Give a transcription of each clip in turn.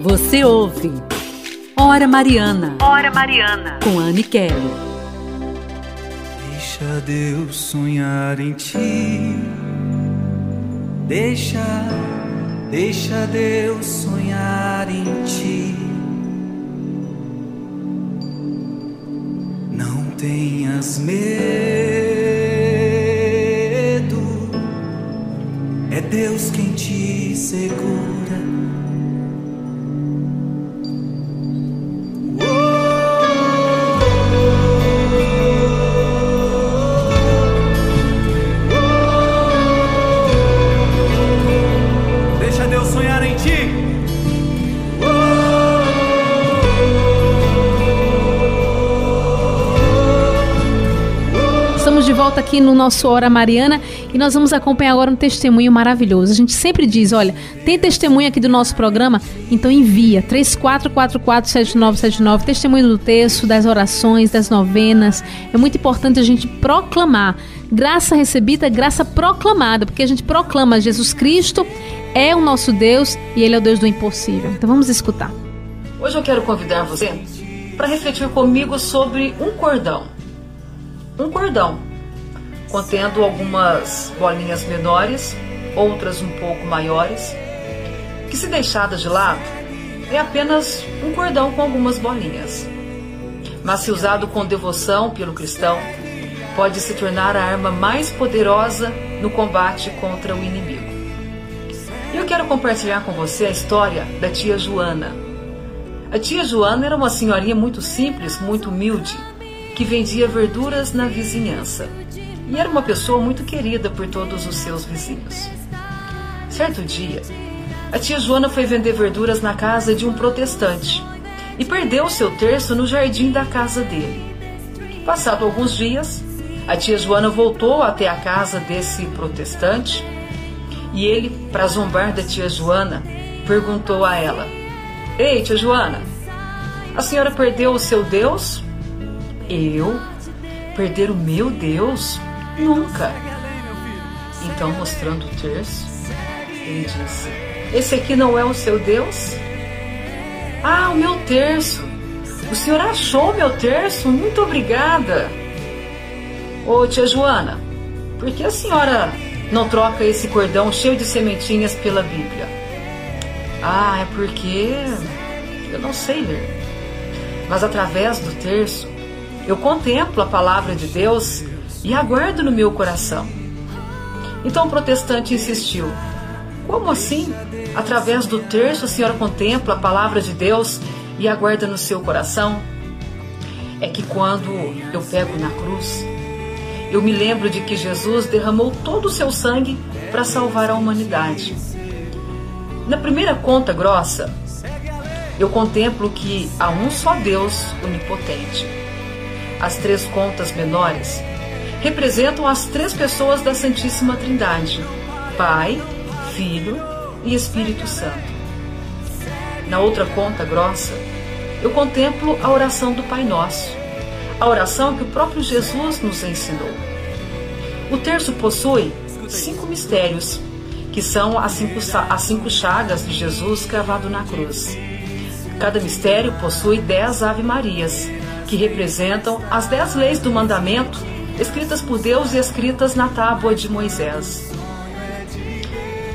Você ouve Hora Mariana. Hora Mariana. Com Anne Kelly. Deixa Deus sonhar em ti. Deixa, deixa Deus sonhar em ti. Não tenhas medo. É Deus quem te segura. Volta aqui no nosso Hora Mariana e nós vamos acompanhar agora um testemunho maravilhoso. A gente sempre diz, olha, tem testemunho aqui do nosso programa? Então envia 34447979, testemunho do texto, das orações, das novenas. É muito importante a gente proclamar. Graça recebida, graça proclamada, porque a gente proclama Jesus Cristo é o nosso Deus e ele é o Deus do impossível. Então vamos escutar. Hoje eu quero convidar você para refletir comigo sobre um cordão. Um cordão contendo algumas bolinhas menores, outras um pouco maiores, que se deixadas de lado é apenas um cordão com algumas bolinhas. Mas se usado com devoção pelo cristão, pode se tornar a arma mais poderosa no combate contra o inimigo. Eu quero compartilhar com você a história da tia Joana. A tia Joana era uma senhorinha muito simples, muito humilde, que vendia verduras na vizinhança. E era uma pessoa muito querida por todos os seus vizinhos. Certo dia, a tia Joana foi vender verduras na casa de um protestante e perdeu o seu terço no jardim da casa dele. Passado alguns dias, a tia Joana voltou até a casa desse protestante e ele, para zombar da tia Joana, perguntou a ela: Ei, tia Joana, a senhora perdeu o seu Deus? Eu? Perder o meu Deus? Nunca. Então, mostrando o terço, ele disse: Esse aqui não é o seu Deus? Ah, o meu terço. O senhor achou meu terço? Muito obrigada. Ô, tia Joana, por que a senhora não troca esse cordão cheio de sementinhas pela Bíblia? Ah, é porque eu não sei ler. Mas através do terço, eu contemplo a palavra de Deus e aguardo no meu coração. Então o protestante insistiu: Como assim? Através do terço a senhora contempla a palavra de Deus e aguarda no seu coração? É que quando eu pego na cruz, eu me lembro de que Jesus derramou todo o seu sangue para salvar a humanidade. Na primeira conta grossa, eu contemplo que há um só Deus onipotente. As três contas menores representam as três pessoas da Santíssima Trindade: Pai, Filho e Espírito Santo. Na outra conta grossa, eu contemplo a oração do Pai Nosso, a oração que o próprio Jesus nos ensinou. O terço possui cinco mistérios, que são as cinco, as cinco chagas de Jesus cravado na cruz. Cada mistério possui dez Ave-Marias, que representam as dez leis do mandamento escritas por Deus e escritas na tábua de Moisés.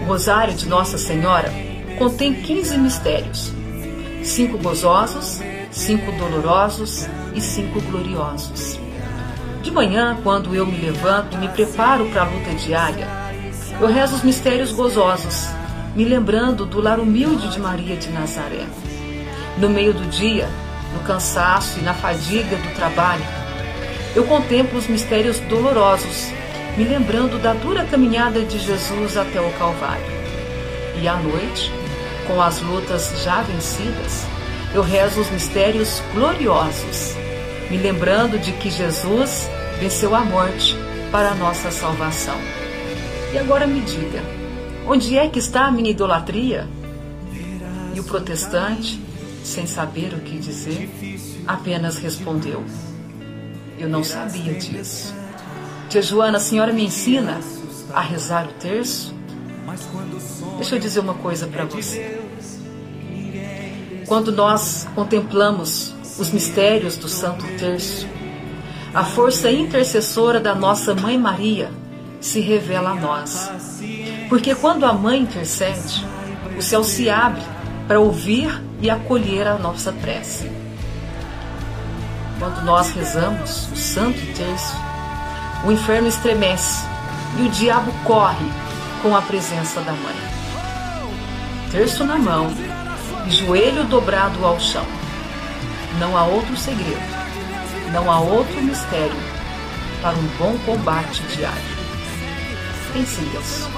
O Rosário de Nossa Senhora contém 15 mistérios, cinco gozosos, cinco dolorosos e cinco gloriosos. De manhã, quando eu me levanto e me preparo para a luta diária, eu rezo os mistérios gozosos, me lembrando do lar humilde de Maria de Nazaré. No meio do dia, no cansaço e na fadiga do trabalho, eu contemplo os mistérios dolorosos, me lembrando da dura caminhada de Jesus até o Calvário. E à noite, com as lutas já vencidas, eu rezo os mistérios gloriosos, me lembrando de que Jesus venceu a morte para a nossa salvação. E agora me diga, onde é que está a minha idolatria? E o protestante, sem saber o que dizer, apenas respondeu: Eu não sabia disso. Tia Joana, a senhora me ensina a rezar o terço? Deixa eu dizer uma coisa para você. Quando nós contemplamos os mistérios do Santo Terço, a força intercessora da nossa Mãe Maria se revela a nós. Porque quando a Mãe intercede, o céu se abre para ouvir e acolher a nossa prece. Quando nós rezamos o Santo Terço, o inferno estremece e o diabo corre com a presença da Mãe. Terço na mão e joelho dobrado ao chão. Não há outro segredo, não há outro mistério para um bom combate diário. Pense nisso.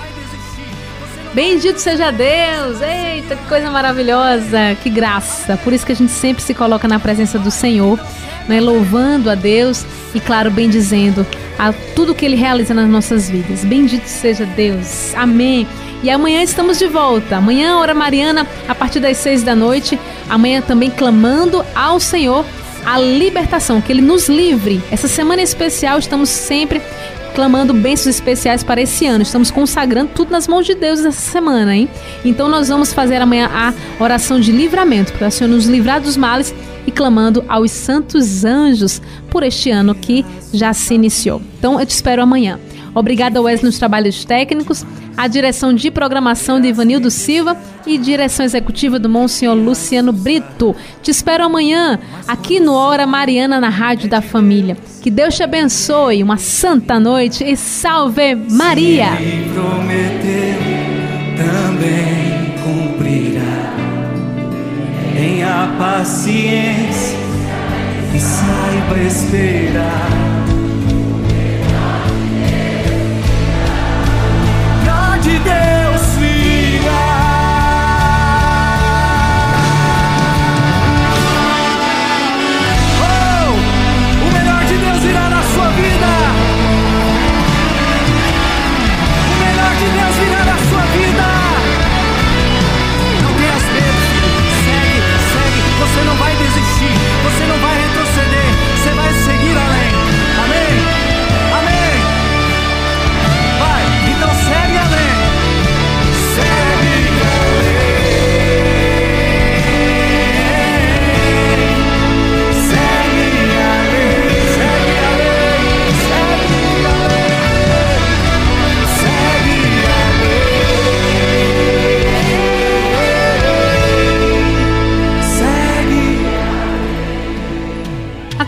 Bendito seja Deus! Eita, que coisa maravilhosa! Que graça! Por isso que a gente sempre se coloca na presença do Senhor, né, louvando a Deus e, claro, bendizendo a tudo que Ele realiza nas nossas vidas. Bendito seja Deus! Amém! E amanhã estamos de volta. Amanhã, hora Mariana, a partir das seis da noite. Amanhã também clamando ao Senhor a libertação, que Ele nos livre. Essa semana especial estamos sempre clamando bênçãos especiais para esse ano. Estamos consagrando tudo nas mãos de Deus essa semana, hein? Então nós vamos fazer amanhã a oração de livramento, para o Senhor nos livrar dos males e clamando aos santos anjos por este ano que já se iniciou. Então eu te espero amanhã. Obrigada, Wesley, nos trabalhos técnicos, a direção de programação de Ivanildo Silva e direção executiva do Monsenhor Luciano Brito. Te espero amanhã, aqui no Hora Mariana, na Rádio da Família. Que Deus te abençoe, uma santa noite e salve Maria! Se prometeu, também cumprirá. Paciência e saiba esperar.